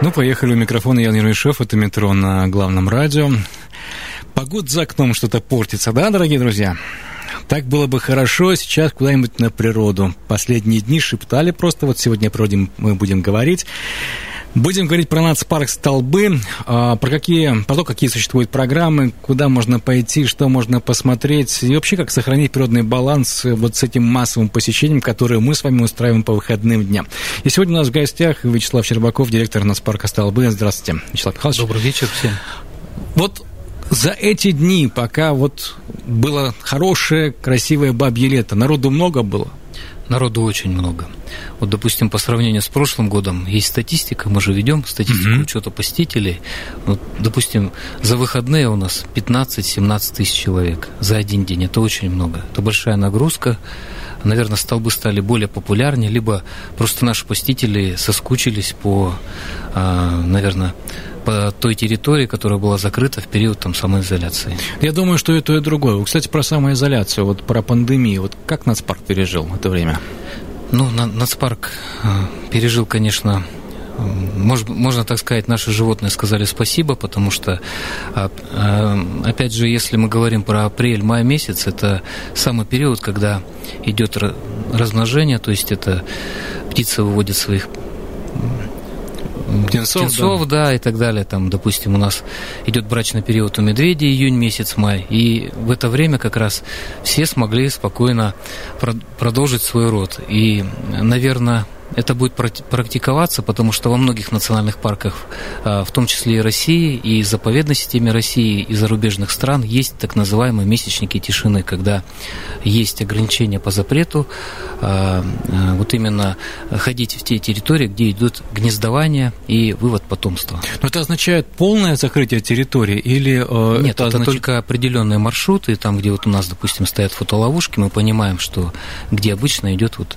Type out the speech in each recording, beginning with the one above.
Ну, поехали. У микрофона Ян Ермешев. Это метро на главном радио. Погода за окном что-то портится, да, дорогие друзья? Так было бы хорошо сейчас куда-нибудь на природу. Последние дни шептали просто, вот сегодня о природе мы будем говорить. Будем говорить про нацпарк «Столбы», а, про, какие, про то, какие существуют программы, куда можно пойти, что можно посмотреть, и вообще, как сохранить природный баланс вот с этим массовым посещением, которое мы с вами устраиваем по выходным дням. И сегодня у нас в гостях Вячеслав Щербаков, директор нацпарка «Столбы». Здравствуйте, Вячеслав Михайлович. Добрый вечер всем. Вот за эти дни, пока вот было хорошее, красивое бабье лето, народу много было? Народу очень много. Вот, допустим, по сравнению с прошлым годом есть статистика, мы же ведем статистику mm-hmm. учета посетителей. Вот, допустим, за выходные у нас 15-17 тысяч человек за один день. Это очень много. Это большая нагрузка. Наверное, столбы стали более популярнее, либо просто наши посетители соскучились по, а, наверное, по той территории, которая была закрыта в период там, самоизоляции. Я думаю, что и то, и другое. Кстати, про самоизоляцию, вот про пандемию. Вот как нацпарк пережил это время? Ну, нацпарк пережил, конечно, может, можно так сказать, наши животные сказали спасибо, потому что, а, а, опять же, если мы говорим про апрель-май месяц, это самый период, когда идет размножение, то есть это птица выводит своих птенцов, птенцов да. да, и так далее. Там, допустим, у нас идет брачный период у медведей, июнь месяц, май. И в это время как раз все смогли спокойно продолжить свой род. И, наверное, это будет практиковаться, потому что во многих национальных парках, а, в том числе и России, и заповедной системе России, и зарубежных стран, есть так называемые месячники тишины, когда есть ограничения по запрету а, а, вот именно ходить в те территории, где идут гнездование и вывод потомства. Но это означает полное закрытие территории или э, Нет, это, это означает... только определенные маршруты, там, где вот у нас, допустим, стоят фотоловушки, мы понимаем, что где обычно идет вот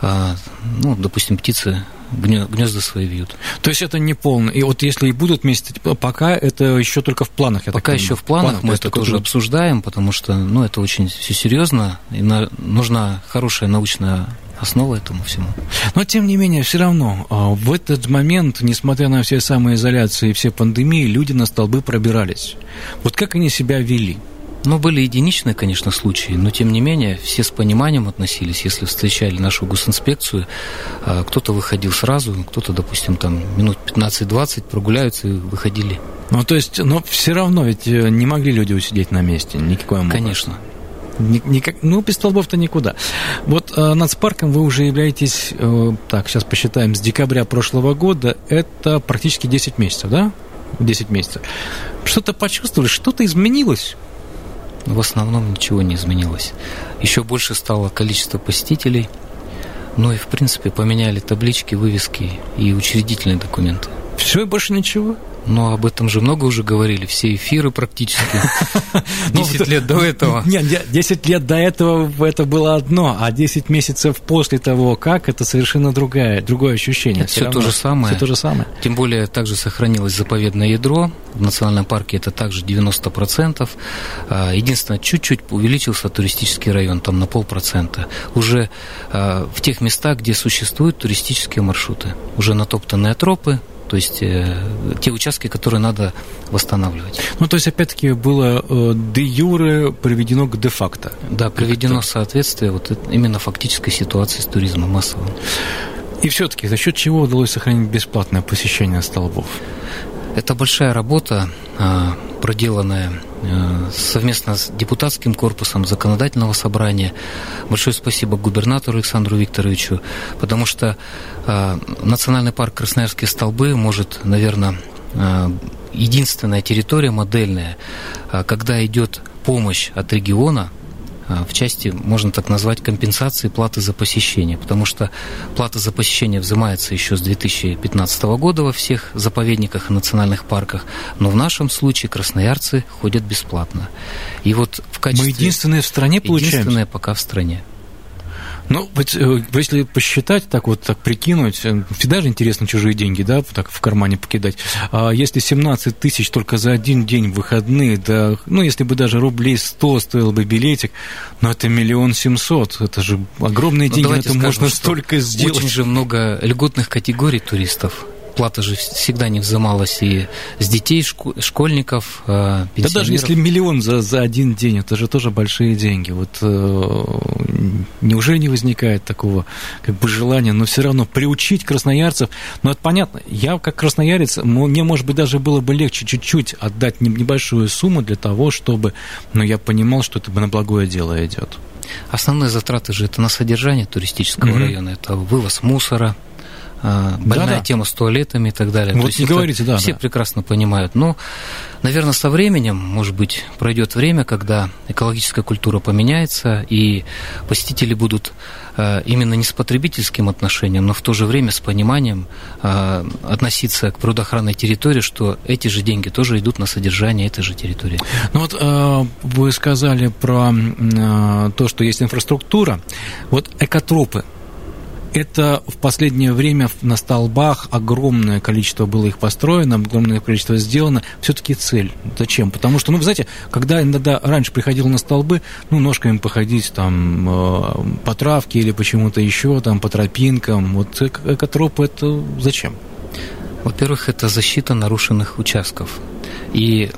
ну, допустим, птицы гнезда свои вьют. То есть это не полно. И вот если и будут месяцы, пока это еще только в планах. Я пока еще в планах, планах мы это тоже будет... обсуждаем, потому что ну, это очень все серьезно, и на, нужна хорошая научная основа этому всему. Но, тем не менее, все равно а, в этот момент, несмотря на все самоизоляции и все пандемии, люди на столбы пробирались. Вот как они себя вели? Ну, были единичные, конечно, случаи, но тем не менее все с пониманием относились. Если встречали нашу госинспекцию, а, кто-то выходил сразу, кто-то, допустим, там минут 15-20 прогуляются и выходили. Ну, то есть, но все равно ведь э, не могли люди усидеть на месте, никакой образом. Конечно. Никак, ну, без столбов-то никуда. Вот э, нацпарком вы уже являетесь, э, так, сейчас посчитаем, с декабря прошлого года, это практически 10 месяцев, да? 10 месяцев. Что-то почувствовали, что-то изменилось? В основном ничего не изменилось. Еще больше стало количество посетителей, ну и, в принципе, поменяли таблички, вывески и учредительные документы. Все больше ничего? Но об этом же много уже говорили, все эфиры практически. 10 ну, лет до этого. Нет, 10 лет до этого это было одно, а 10 месяцев после того, как, это совершенно другое, другое ощущение. Все, то же самое. Все то же самое. Тем более также сохранилось заповедное ядро. В национальном парке это также 90%. А, единственное, чуть-чуть увеличился туристический район, там на полпроцента. Уже а, в тех местах, где существуют туристические маршруты. Уже натоптанные тропы, то есть э, те участки, которые надо восстанавливать. Ну, то есть, опять-таки, было э, де юре приведено к де-факто. Да, приведено соответствие вот именно фактической ситуации с туризмом массовым. И все-таки за счет чего удалось сохранить бесплатное посещение столбов? Это большая работа, а, проделанная э, совместно с депутатским корпусом законодательного собрания. Большое спасибо губернатору Александру Викторовичу, потому что а, Национальный парк Красноярские столбы может, наверное, а, единственная территория модельная, когда идет помощь от региона в части, можно так назвать, компенсации платы за посещение, потому что плата за посещение взимается еще с 2015 года во всех заповедниках и национальных парках, но в нашем случае красноярцы ходят бесплатно. И вот в качестве... Мы единственные в стране получаем? Единственные пока в стране. Ну, э, если посчитать, так вот так прикинуть, э, всегда же интересно чужие деньги, да, так в кармане покидать. А если 17 тысяч только за один день выходные, да, ну, если бы даже рублей 100 стоил бы билетик, но это миллион семьсот, это же огромные ну, деньги, это скажем, можно столько сделать. Очень же много льготных категорий туристов плата же всегда не взималась и с детей, школьников, пенсионеров. Да даже если миллион за, за один день, это же тоже большие деньги. Вот э, неужели не возникает такого как бы желания, но все равно приучить красноярцев? Ну, это понятно. Я как красноярец, мне, может быть, даже было бы легче чуть-чуть отдать небольшую сумму для того, чтобы, ну, я понимал, что это на благое дело идет. Основные затраты же это на содержание туристического mm-hmm. района, это вывоз мусора, больная да, да. тема с туалетами и так далее. Вот То не говорите, да. Все да. прекрасно понимают. Но, наверное, со временем, может быть, пройдет время, когда экологическая культура поменяется, и посетители будут а, именно не с потребительским отношением, но в то же время с пониманием а, относиться к природоохранной территории, что эти же деньги тоже идут на содержание этой же территории. Ну вот вы сказали про то, что есть инфраструктура. Вот экотропы, это в последнее время на столбах огромное количество было их построено, огромное количество сделано. Все-таки цель. Зачем? Потому что, ну, вы знаете, когда иногда раньше приходил на столбы, ну, ножками походить там э, по травке или почему-то еще, там, по тропинкам. Вот экотропы это зачем? Во-первых, это защита нарушенных участков. И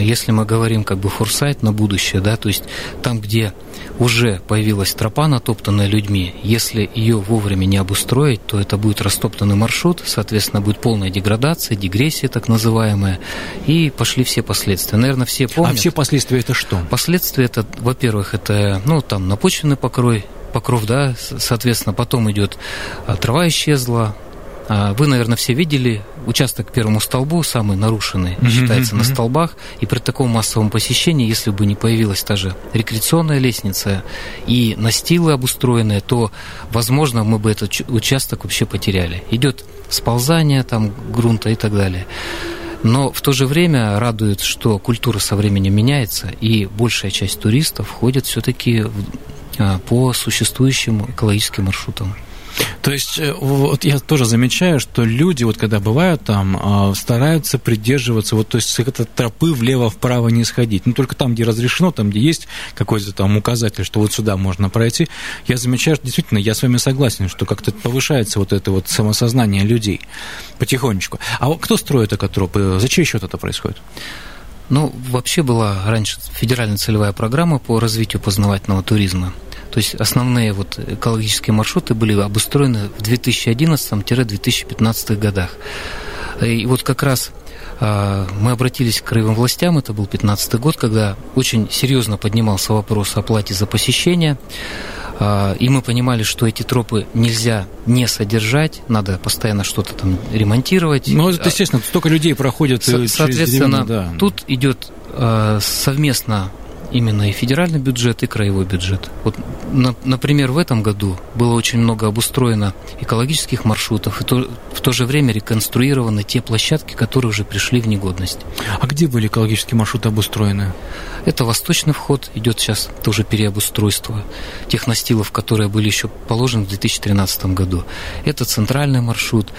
если мы говорим как бы форсайт на будущее, да, то есть там, где уже появилась тропа, натоптанная людьми, если ее вовремя не обустроить, то это будет растоптанный маршрут, соответственно, будет полная деградация, дегрессия так называемая, и пошли все последствия. Наверное, все помнят. А все последствия это что? Последствия это, во-первых, это, ну, там, напочвенный покрой, покров, да, соответственно, потом идет а, трава исчезла, а, вы, наверное, все видели участок к первому столбу, самый нарушенный, mm-hmm, считается mm-hmm. на столбах. И при таком массовом посещении, если бы не появилась та же рекреационная лестница и настилы обустроенные, то, возможно, мы бы этот участок вообще потеряли. Идет сползание там грунта и так далее. Но в то же время радует, что культура со временем меняется, и большая часть туристов ходит все-таки а, по существующим экологическим маршрутам. То есть, э, вот я тоже замечаю, что люди, вот когда бывают там, а, стараются придерживаться, вот, то есть, с этой тропы влево-вправо не сходить. Ну, только там, где разрешено, там, где есть какой-то там указатель, что вот сюда можно пройти, я замечаю, что действительно, я с вами согласен, что как-то повышается вот это вот самосознание людей потихонечку. А кто строит экотропы? За чей счет это происходит? Ну, вообще была раньше федеральная целевая программа по развитию познавательного туризма. То есть основные вот экологические маршруты были обустроены в 2011-2015 годах. И вот как раз а, мы обратились к краевым властям, это был 2015 год, когда очень серьезно поднимался вопрос о плате за посещение. А, и мы понимали, что эти тропы нельзя не содержать, надо постоянно что-то там ремонтировать. Ну, это естественно, столько людей проходят Со- Соответственно, деревню, да. тут идет а, совместно именно и федеральный бюджет, и краевой бюджет. Вот, на, например, в этом году было очень много обустроено экологических маршрутов, и то, в то же время реконструированы те площадки, которые уже пришли в негодность. А где были экологические маршруты обустроены? Это восточный вход, идет сейчас тоже переобустройство тех настилов, которые были еще положены в 2013 году. Это центральный маршрут,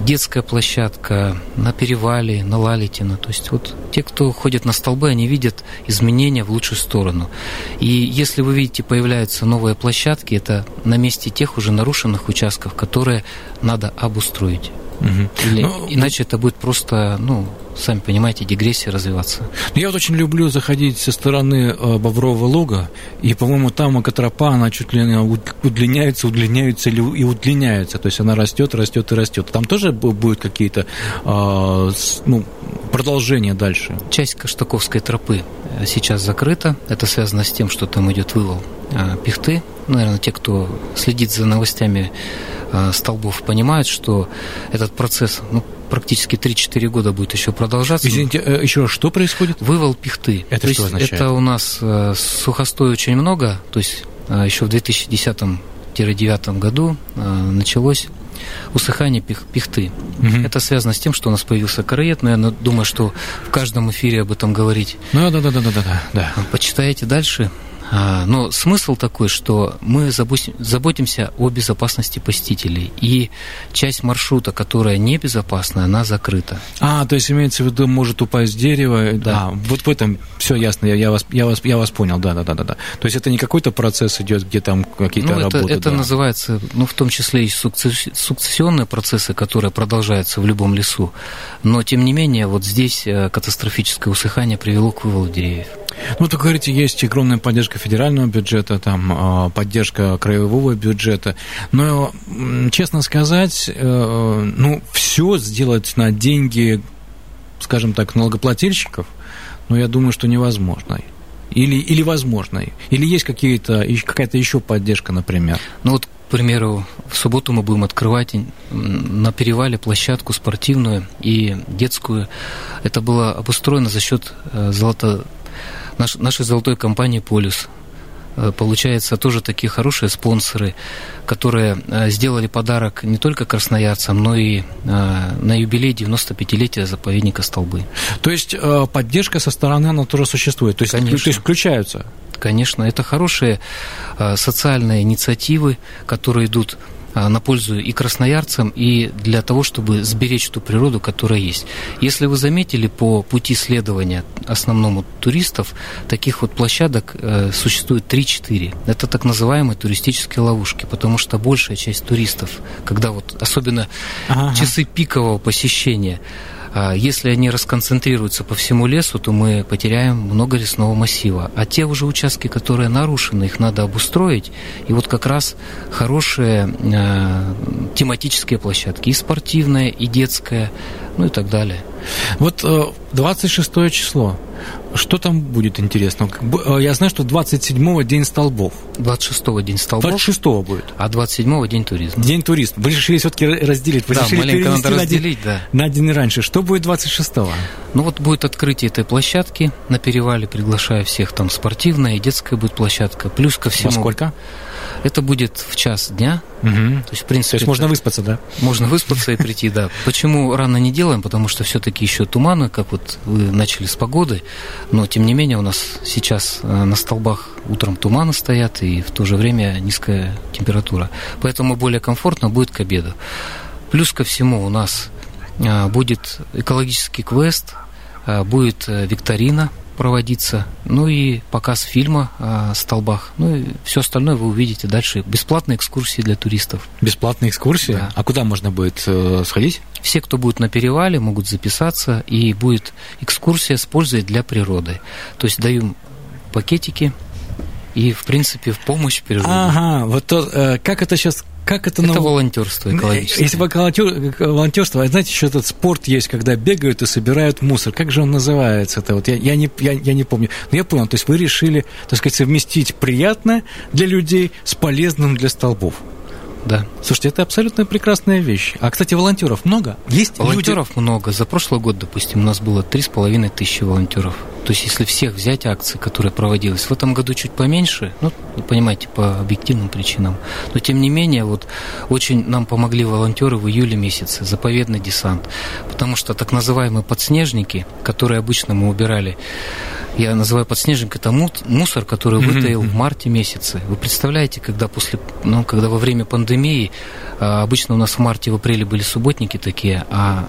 детская площадка на Перевале, на Лалитино. То есть вот те, кто ходит на столбы, они видят изменения в лучшую сторону. И если вы видите, появляются новые площадки, это на месте тех уже нарушенных участков, которые надо обустроить. Угу. Или, ну, иначе это будет просто, ну, сами понимаете, дегрессия развиваться. Ну, я вот очень люблю заходить со стороны э, Бобрового луга, и, по-моему, там экотропа, она чуть ли не удлиняется, удлиняется и удлиняется, то есть она растет, растет и растет. Там тоже будут какие-то э, ну, продолжения дальше? Часть Каштаковской тропы э, сейчас закрыта. Это связано с тем, что там идет вывал пихты. Наверное, те, кто следит за новостями столбов, понимают, что этот процесс ну, практически 3-4 года будет еще продолжаться. Извините, э, еще что происходит? Вывал пихты. Это то что есть означает? Это у нас э, сухостой очень много, то есть э, еще в 2010-2009 году началось усыхание пих, пихты. Угу. Это связано с тем, что у нас появился короед, но я думаю, что в каждом эфире об этом говорить. Ну да, да, да, да, да, да. Почитайте дальше. А, но смысл такой, что мы заботимся о безопасности посетителей, и часть маршрута, которая небезопасна, она закрыта. А, то есть имеется в виду, может упасть дерево. Да. А, вот в этом все ясно, я, я, вас, я, вас, я вас понял, да, да, да, да, да. То есть это не какой-то процесс идет, где там какие-то ну, работы. Это, это да. называется, ну, в том числе и сукцессионные процессы, которые продолжаются в любом лесу. Но, тем не менее, вот здесь э, катастрофическое усыхание привело к вывалу деревьев. Ну, так говорите, есть огромная поддержка федерального бюджета, там а, поддержка краевого бюджета. Но, честно сказать, э, ну, все сделать на деньги, скажем так, налогоплательщиков, ну, я думаю, что невозможно. Или, или возможно. Или есть какие-то, какая-то еще поддержка, например? Ну, вот, к примеру, в субботу мы будем открывать на перевале площадку спортивную и детскую. Это было обустроено за счет э, золото наш, нашей золотой компании «Полюс». Э, получается, тоже такие хорошие спонсоры, которые э, сделали подарок не только красноярцам, но и э, на юбилей 95-летия заповедника Столбы. То есть поддержка со стороны, она тоже существует? То есть, Конечно. то есть включаются? Конечно, это хорошие социальные инициативы, которые идут на пользу и красноярцам, и для того, чтобы сберечь ту природу, которая есть. Если вы заметили, по пути следования основному туристов, таких вот площадок э, существует 3-4. Это так называемые туристические ловушки, потому что большая часть туристов, когда вот особенно ага. часы пикового посещения, а если они расконцентрируются по всему лесу, то мы потеряем много лесного массива. А те уже участки, которые нарушены, их надо обустроить. И вот как раз хорошие э, тематические площадки, и спортивная, и детская, ну и так далее. Вот 26 э, число. Что там будет интересно? Э, я знаю, что 27-го день столбов. 26-го день столбов. 26-го будет. А 27-го день туризма. День туризма. Вы решили все-таки разделить. Вы да, маленько надо разделить, на да. На день раньше. Что будет 26-го? Ну вот будет открытие этой площадки на перевале. Приглашаю всех. Там спортивная и детская будет площадка. Плюс ко всему... Во сколько? Это будет в час дня. Угу. То есть, в принципе, То есть можно выспаться, да? Можно выспаться и прийти, да. Почему рано не делаем? Потому что все-таки еще туманы, как вот вы начали с погоды. Но, тем не менее, у нас сейчас э, на столбах утром туманы стоят, и в то же время низкая температура. Поэтому более комфортно будет к обеду. Плюс ко всему у нас э, будет экологический квест, э, будет викторина проводиться, ну и показ фильма о столбах. Ну и все остальное вы увидите дальше. Бесплатные экскурсии для туристов. Бесплатные экскурсии? Да. А куда можно будет э, сходить? Все, кто будет на перевале, могут записаться, и будет экскурсия с пользой для природы. То есть даю пакетики, и, в принципе, в помощь природе. Ага, вот то, э, как это сейчас как это... Это волонтерство экологическое. Если волонтер, волонтерство, а знаете, еще этот спорт есть, когда бегают и собирают мусор. Как же он называется? Это вот я, я, не, я, я не помню. Но я понял, то есть вы решили, так сказать, совместить приятное для людей с полезным для столбов. Да. Слушайте, это абсолютно прекрасная вещь. А, кстати, волонтеров много? Есть волонтеров люди... много. За прошлый год, допустим, у нас было три с половиной тысячи волонтеров. То есть, если всех взять акции, которые проводились, в этом году чуть поменьше, ну, вы понимаете, по объективным причинам. Но, тем не менее, вот очень нам помогли волонтеры в июле месяце, заповедный десант. Потому что так называемые подснежники, которые обычно мы убирали, я называю подснежник, это мусор, который вытаил в марте месяце. Вы представляете, когда после, ну, когда во время пандемии, а, обычно у нас в марте, в апреле были субботники такие, а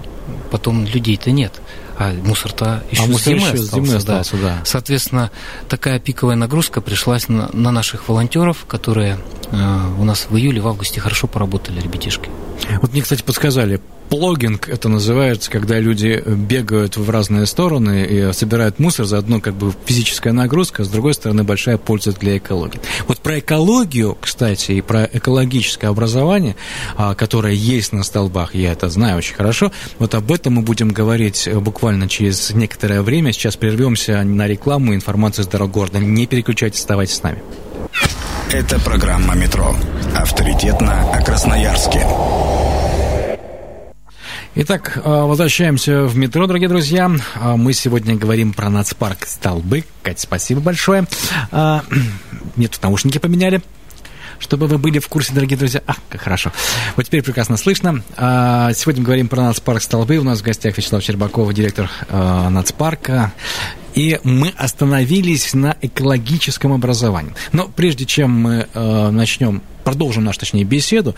потом людей-то нет. А мусор-то еще а мусор зимы, еще остался, зимы остался, да. да. Соответственно, такая пиковая нагрузка пришлась на, на наших волонтеров, которые э, у нас в июле, в августе хорошо поработали, ребятишки. Вот мне, кстати, подсказали, плогинг это называется, когда люди бегают в разные стороны и собирают мусор, заодно как бы физическая нагрузка, а с другой стороны большая польза для экологии. Вот про экологию, кстати, и про экологическое образование, а, которое есть на столбах, я это знаю очень хорошо, вот об этом мы будем говорить буквально через некоторое время. Сейчас прервемся на рекламу и информацию с дорог города. Не переключайтесь, оставайтесь с нами. Это программа «Метро». Авторитетно о Красноярске. Итак, э, возвращаемся в метро, дорогие друзья. Э, мы сегодня говорим про нацпарк «Столбы». Кать, спасибо большое. Э, мне тут наушники поменяли чтобы вы были в курсе, дорогие друзья. А, как хорошо. Вот теперь прекрасно слышно. Сегодня мы говорим про нацпарк «Столбы». У нас в гостях Вячеслав Щербаков, директор нацпарка. И мы остановились на экологическом образовании. Но прежде чем мы начнем, продолжим нашу, точнее, беседу,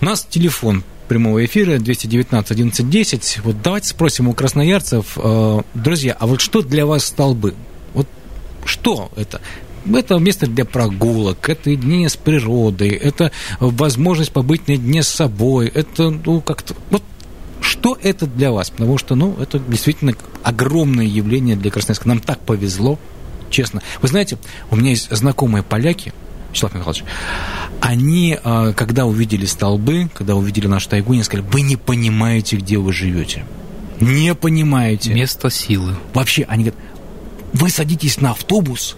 у нас телефон прямого эфира 219 1110. Вот давайте спросим у красноярцев, э, друзья, а вот что для вас столбы? Вот что это? Это место для прогулок, это единение с природой, это возможность побыть наедине с собой, это, ну, как-то... Вот что это для вас? Потому что, ну, это действительно огромное явление для Красноярска. Нам так повезло, честно. Вы знаете, у меня есть знакомые поляки, Вячеслав Михайлович, они, а, когда увидели столбы, когда увидели нашу тайгу, они сказали, вы не понимаете, где вы живете. Не понимаете. Место силы. Вообще, они говорят, вы садитесь на автобус,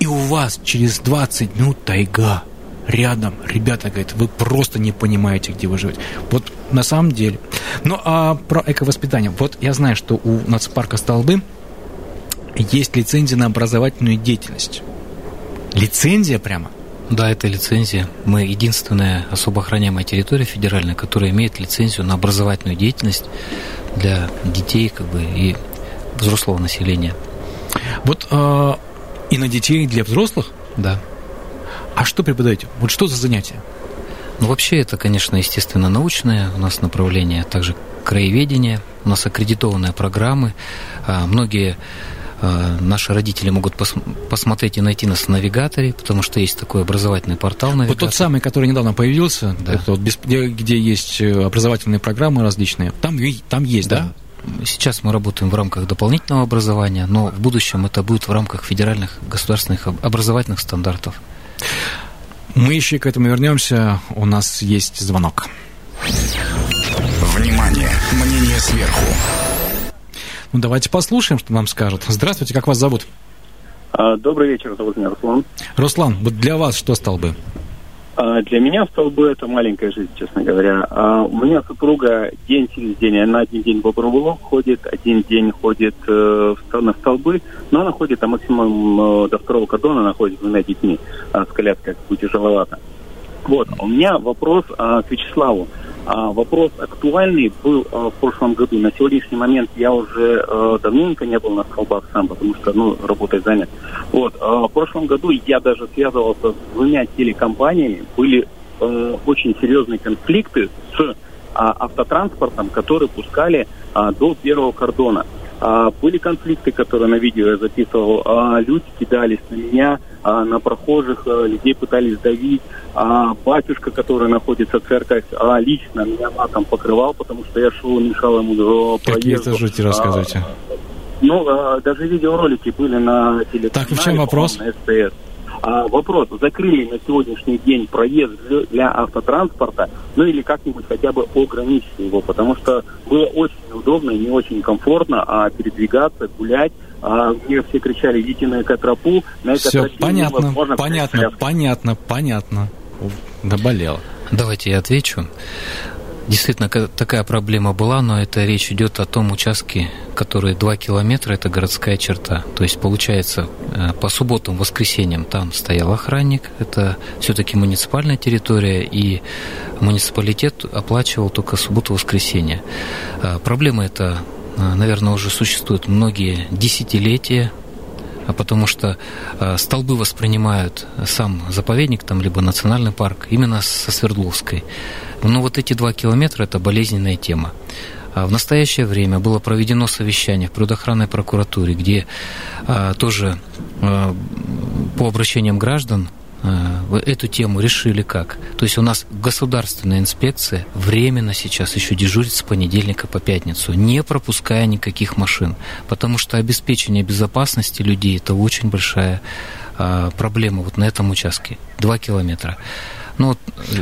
и у вас через 20 минут тайга рядом. Ребята, говорят, вы просто не понимаете, где вы живете. Вот на самом деле. Ну, а про эковоспитание. Вот я знаю, что у нацпарка «Столбы» есть лицензия на образовательную деятельность. Лицензия прямо? Да, это лицензия. Мы единственная особо охраняемая территория федеральная, которая имеет лицензию на образовательную деятельность для детей как бы, и взрослого населения. Вот э, и на детей, и для взрослых? Да. А что преподаете? Вот что за занятия? Ну, вообще, это, конечно, естественно, научное у нас направление, а также краеведение, у нас аккредитованные программы. А, многие наши родители могут пос посмотреть и найти нас в навигаторе, потому что есть такой образовательный портал навигатор. Вот тот самый, который недавно появился, да. это вот, где, где есть э, образовательные программы различные, там, там есть, да? да? Сейчас мы работаем в рамках дополнительного образования, но в будущем это будет в рамках федеральных государственных образовательных стандартов. Мы еще к этому вернемся. У нас есть звонок. Внимание! Мнение сверху. Ну, давайте послушаем, что нам скажут. Здравствуйте, как вас зовут? А, добрый вечер, зовут меня Руслан. Руслан, вот для вас что столбы? А, для меня столбы это маленькая жизнь, честно говоря. А, у меня супруга день через день, она один день в Бобровулок ходит, один день ходит э, на столбы, но она ходит там максимум э, до второго кордона, она ходит с двумя детьми, а с коляской как бы тяжеловато. Вот, у меня вопрос к Вячеславу. А, вопрос актуальный был а, в прошлом году. На сегодняшний момент я уже а, давненько не был на столбах сам, потому что, ну, работой занят. Вот. А, в прошлом году я даже связывался с двумя телекомпаниями. Были а, очень серьезные конфликты с а, автотранспортом, которые пускали а, до первого кордона. А, были конфликты, которые на видео я записывал. А, люди кидались на меня, а, на прохожих, а, людей пытались давить. А, батюшка, который находится в церковь, а, лично меня матом покрывал, потому что я шел мешал ему проезду. Какие это жути, рассказывайте. А, ну, а, даже видеоролики были на телеканале. Так, в чем вопрос? На СТС. А, вопрос, закрыли на сегодняшний день проезд для автотранспорта, ну или как-нибудь хотя бы ограничили его, потому что было очень удобно и не очень комфортно а, передвигаться, гулять, а, мне все кричали, идите на экотропу, на Все, понятно, понятно, понятно, понятно. Наболело. Давайте я отвечу. Действительно, такая проблема была, но это речь идет о том участке, который 2 километра, это городская черта. То есть, получается, э, по субботам, воскресеньям там стоял охранник, это все-таки муниципальная территория, и муниципалитет оплачивал только субботу-воскресенье. Э, проблема эта, э, наверное, уже существует многие десятилетия, потому что столбы воспринимают сам заповедник, там, либо национальный парк, именно со Свердловской. Но вот эти два километра – это болезненная тема. А в настоящее время было проведено совещание в природоохранной прокуратуре, где а, тоже а, по обращениям граждан а, эту тему решили как? То есть у нас государственная инспекция временно сейчас еще дежурит с понедельника по пятницу, не пропуская никаких машин, потому что обеспечение безопасности людей – это очень большая а, проблема вот на этом участке, два километра. Ну,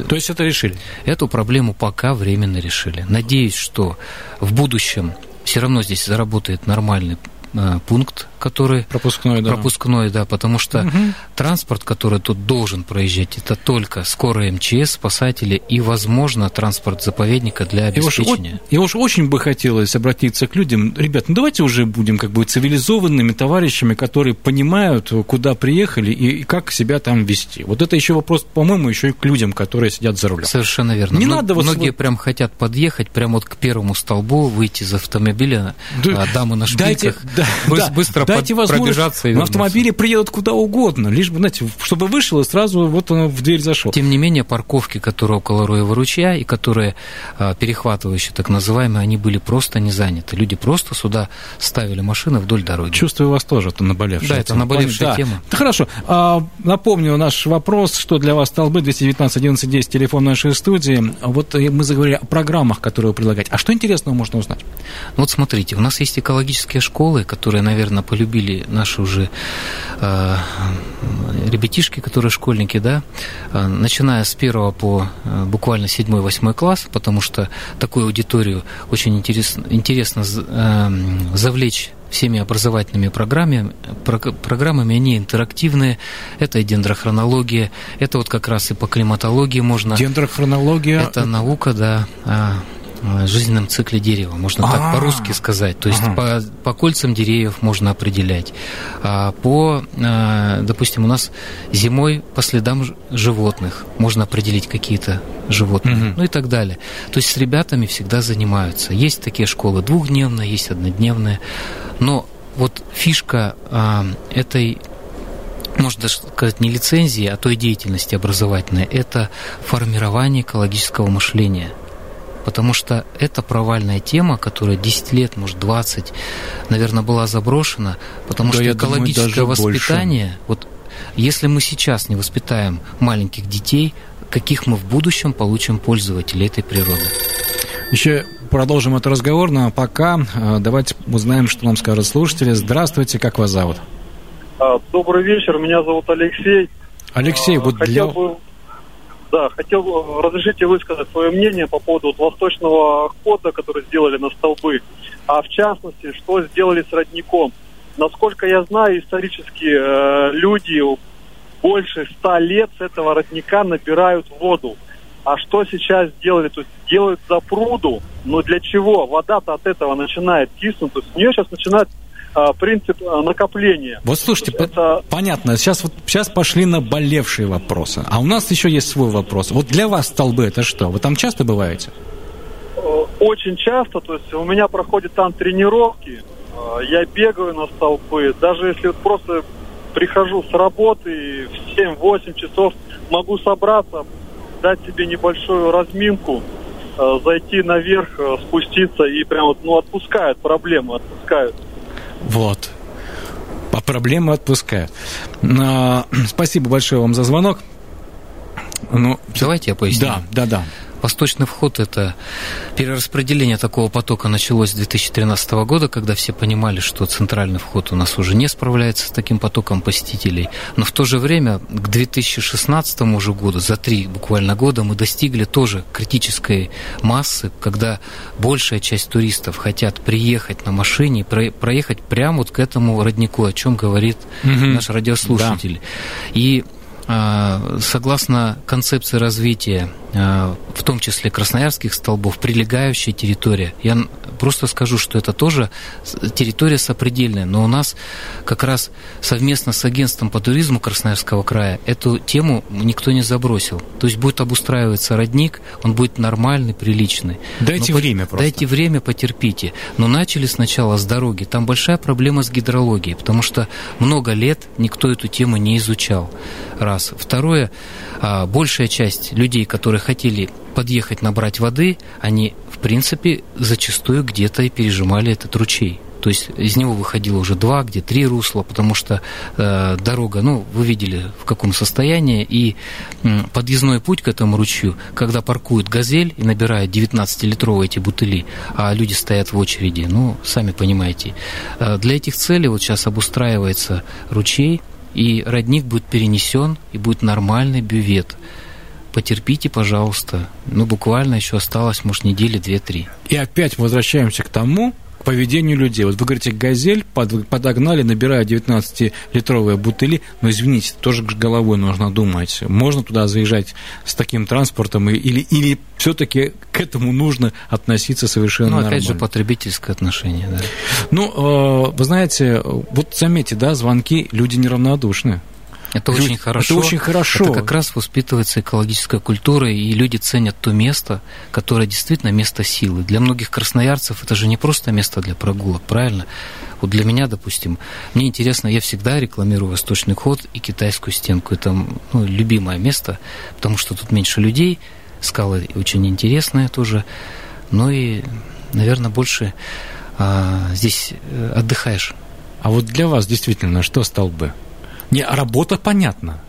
То есть это решили? Эту проблему пока временно решили. Надеюсь, что в будущем все равно здесь заработает нормальный э, пункт который пропускной, да, пропускной, да, потому что угу. транспорт, который тут должен проезжать, это только скорая МЧС, спасатели и, возможно, транспорт заповедника для обеспечения. И уж, и уж очень бы хотелось обратиться к людям, ребят, ну давайте уже будем как бы цивилизованными товарищами, которые понимают, куда приехали и как себя там вести. Вот это еще вопрос, по-моему, еще и к людям, которые сидят за рулем. Совершенно верно. Не Мно- надо вот многие прям хотят подъехать прямо вот к первому столбу, выйти из автомобиля, да, а, дамы на шпильках, дайте, да, да, быстро дайте под, и На автомобиле приедут куда угодно, лишь бы, знаете, чтобы вышел и сразу вот он в дверь зашел. Тем не менее, парковки, которые около Роева ручья и которые а, перехватывающие, так называемые, они были просто не заняты. Люди просто сюда ставили машины вдоль дороги. Чувствую вас тоже, это наболевшая Да, это наболевшая тема. Да, хорошо. А, напомню наш вопрос, что для вас столбы 219 11 10, телефон нашей студии. Вот мы заговорили о программах, которые вы предлагаете. А что интересного можно узнать? Ну, вот смотрите, у нас есть экологические школы, которые, наверное, полюбили наши уже э, ребятишки, которые школьники, да, э, начиная с первого по э, буквально седьмой, восьмой класс, потому что такую аудиторию очень интересно, интересно э, завлечь всеми образовательными программами, программами, они интерактивные, это и дендрохронология, это вот как раз и по климатологии можно... Дендрохронология? Это наука, да, а, жизненном цикле дерева, можно так А-а-а. по-русски сказать. То есть ага. по, по кольцам деревьев можно определять. А по, а, допустим, у нас зимой по следам животных можно определить какие-то животные, угу. ну и так далее. То есть с ребятами всегда занимаются. Есть такие школы двухдневные, есть однодневные. Но вот фишка а, этой можно даже сказать, не лицензии, а той деятельности образовательной, это формирование экологического мышления потому что это провальная тема, которая 10 лет, может, 20, наверное, была заброшена, потому да, что экологическое думаю, воспитание, больше. вот если мы сейчас не воспитаем маленьких детей, каких мы в будущем получим пользователей этой природы? Еще продолжим этот разговор, но пока э, давайте узнаем, что нам скажут слушатели. Здравствуйте, как вас зовут? А, добрый вечер, меня зовут Алексей. Алексей, вот Хотел для... Бы да, хотел э, разрешите высказать свое мнение по поводу вот восточного хода, который сделали на столбы, а в частности, что сделали с родником. Насколько я знаю, исторически э, люди больше ста лет с этого родника набирают воду. А что сейчас сделали? То есть делают запруду, но для чего? Вода-то от этого начинает киснуть, то есть у нее сейчас начинает принцип а, накопления. Вот слушайте, это... понятно, сейчас, вот, сейчас пошли наболевшие вопросы, а у нас еще есть свой вопрос. Вот для вас столбы это что? Вы там часто бываете? Э, очень часто, то есть у меня проходят там тренировки, э, я бегаю на столбы, даже если вот просто прихожу с работы в 7-8 часов, могу собраться, дать себе небольшую разминку, э, зайти наверх, спуститься и прям вот, ну, отпускают проблемы, отпускают. Вот. По проблемы отпускают. Но, спасибо большое вам за звонок. Ну, Давайте я поясню. Да, да, да. Восточный вход – это перераспределение такого потока началось с 2013 года, когда все понимали, что центральный вход у нас уже не справляется с таким потоком посетителей. Но в то же время к 2016 уже году, за три буквально года, мы достигли тоже критической массы, когда большая часть туристов хотят приехать на машине, проехать прямо вот к этому роднику, о чем говорит угу. наш радиослушатель. Да. И а, согласно концепции развития, в том числе красноярских столбов, прилегающая территория, я просто скажу, что это тоже территория сопредельная, но у нас как раз совместно с агентством по туризму Красноярского края эту тему никто не забросил. То есть будет обустраиваться родник, он будет нормальный, приличный. Дайте но время просто. Дайте время, потерпите. Но начали сначала с дороги. Там большая проблема с гидрологией, потому что много лет никто эту тему не изучал раз. Второе, а, большая часть людей, которые хотели подъехать набрать воды, они, в принципе, зачастую где-то и пережимали этот ручей. То есть из него выходило уже два, где три русла, потому что э, дорога, ну, вы видели в каком состоянии, и э, подъездной путь к этому ручью, когда паркует газель и набирает 19-литровые эти бутыли, а люди стоят в очереди, ну, сами понимаете. Э, для этих целей вот сейчас обустраивается ручей, и родник будет перенесен, и будет нормальный бювет. Потерпите, пожалуйста. Ну, буквально еще осталось, может, недели две-три. И опять возвращаемся к тому, к поведению людей. Вот вы говорите, «Газель» под, подогнали, набирая 19-литровые бутыли, но, извините, тоже головой нужно думать. Можно туда заезжать с таким транспортом или, или все-таки к этому нужно относиться совершенно ну, опять нормально? же, потребительское отношение, да. Ну, э, вы знаете, вот заметьте, да, звонки, люди неравнодушны. Это очень хорошо. Это очень хорошо. Это как раз воспитывается экологическая культура, и люди ценят то место, которое действительно место силы. Для многих красноярцев это же не просто место для прогулок, правильно? Вот для меня, допустим, мне интересно, я всегда рекламирую Восточный ход и Китайскую стенку. Это ну, любимое место, потому что тут меньше людей, скалы очень интересные тоже. Ну и, наверное, больше а, здесь э, отдыхаешь. А вот для вас действительно что столбы? Не, работа понятна.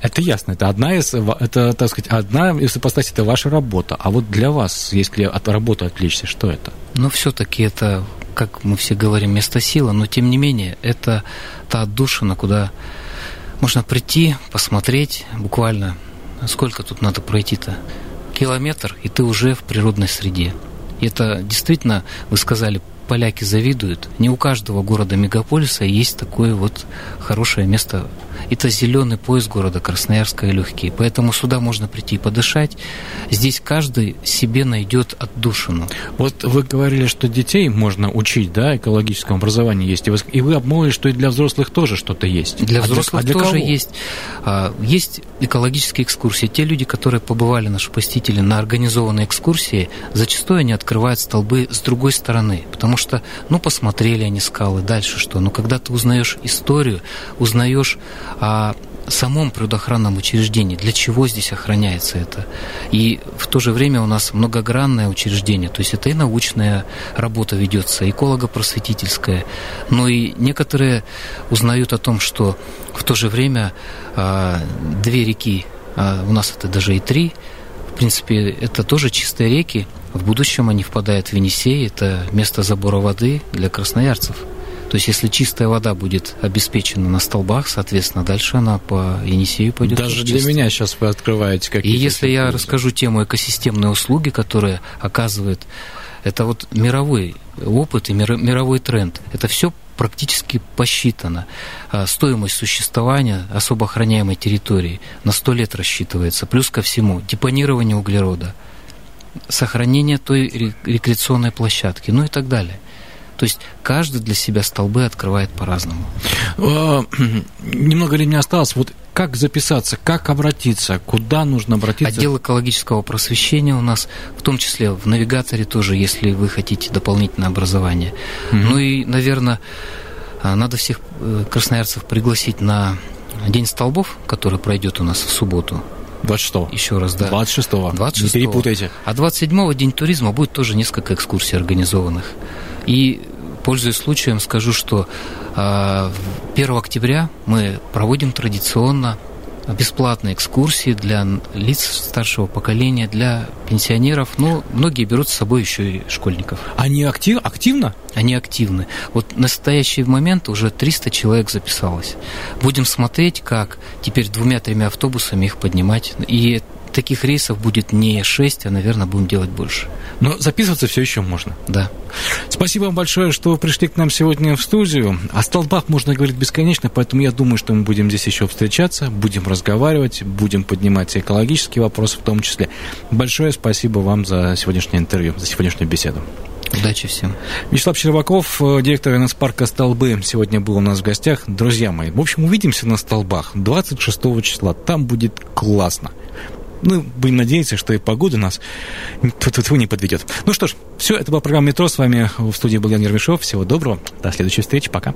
Это ясно, это одна из, это, так сказать, одна из ипостасей, это ваша работа. А вот для вас, если от работы отвлечься, что это? Но все-таки это, как мы все говорим, место силы, но тем не менее, это та отдушина, куда можно прийти, посмотреть буквально, сколько тут надо пройти-то? Километр, и ты уже в природной среде. И это действительно, вы сказали, поляки завидуют. Не у каждого города-мегаполиса есть такое вот хорошее место. Это зеленый пояс города Красноярска и легкий. Поэтому сюда можно прийти и подышать. Здесь каждый себе найдет отдушину. Вот вы говорили, что детей можно учить, да, экологическому образованию есть. И вы, и вы обмолвили, что и для взрослых тоже что-то есть. Для взрослых а для, а для тоже кого? есть. А, есть экологические экскурсии. Те люди, которые побывали, наши посетители, на организованной экскурсии, зачастую они открывают столбы с другой стороны. Потому что, ну, посмотрели они скалы, дальше что? Но когда ты узнаешь историю, узнаешь о самом природоохранном учреждении, для чего здесь охраняется это. И в то же время у нас многогранное учреждение, то есть это и научная работа ведется, эколого-просветительская, но и некоторые узнают о том, что в то же время а, две реки, а у нас это даже и три, в принципе, это тоже чистые реки, в будущем они впадают в Енисей, это место забора воды для красноярцев. То есть, если чистая вода будет обеспечена на столбах, соответственно, дальше она по Енисею пойдет. Даже для меня сейчас вы открываете какие-то... И если я расскажу тему экосистемные услуги, которые оказывает, это вот мировой опыт и мировой тренд. Это все практически посчитано. А, стоимость существования особо охраняемой территории на 100 лет рассчитывается. Плюс ко всему депонирование углерода – сохранение той рекреационной площадки, ну и так далее. То есть каждый для себя столбы открывает по-разному. А, немного времени осталось. Вот как записаться, как обратиться, куда нужно обратиться? Отдел экологического просвещения у нас, в том числе в навигаторе тоже, если вы хотите дополнительное образование. Угу. Ну и, наверное, а, надо всех э, красноярцев пригласить на День столбов, который пройдет у нас в субботу. 26-го. Еще раз, да. 26-го. 26 Не перепутайте. А 27-го День туризма будет тоже несколько экскурсий организованных. И, пользуясь случаем, скажу, что 1 а, октября мы проводим традиционно бесплатные экскурсии для лиц старшего поколения, для пенсионеров. Ну, многие берут с собой еще и школьников. Они актив, активно? Они активны. Вот в настоящий момент уже 300 человек записалось. Будем смотреть, как теперь двумя-тремя автобусами их поднимать. И таких рейсов будет не 6, а, наверное, будем делать больше. Но записываться все еще можно. Да. Спасибо вам большое, что пришли к нам сегодня в студию. О столбах можно говорить бесконечно, поэтому я думаю, что мы будем здесь еще встречаться, будем разговаривать, будем поднимать экологические вопросы в том числе. Большое спасибо вам за сегодняшнее интервью, за сегодняшнюю беседу. Удачи всем. Вячеслав Черваков, э, директор НС-парка «Столбы», сегодня был у нас в гостях. Друзья мои, в общем, увидимся на «Столбах» 26 числа. Там будет классно. Ну, будем надеяться, что и погода нас тут не подведет. Ну что ж, все, это была программа «Метро». С вами в студии был Ян Ермешов. Всего доброго. До следующей встречи. Пока.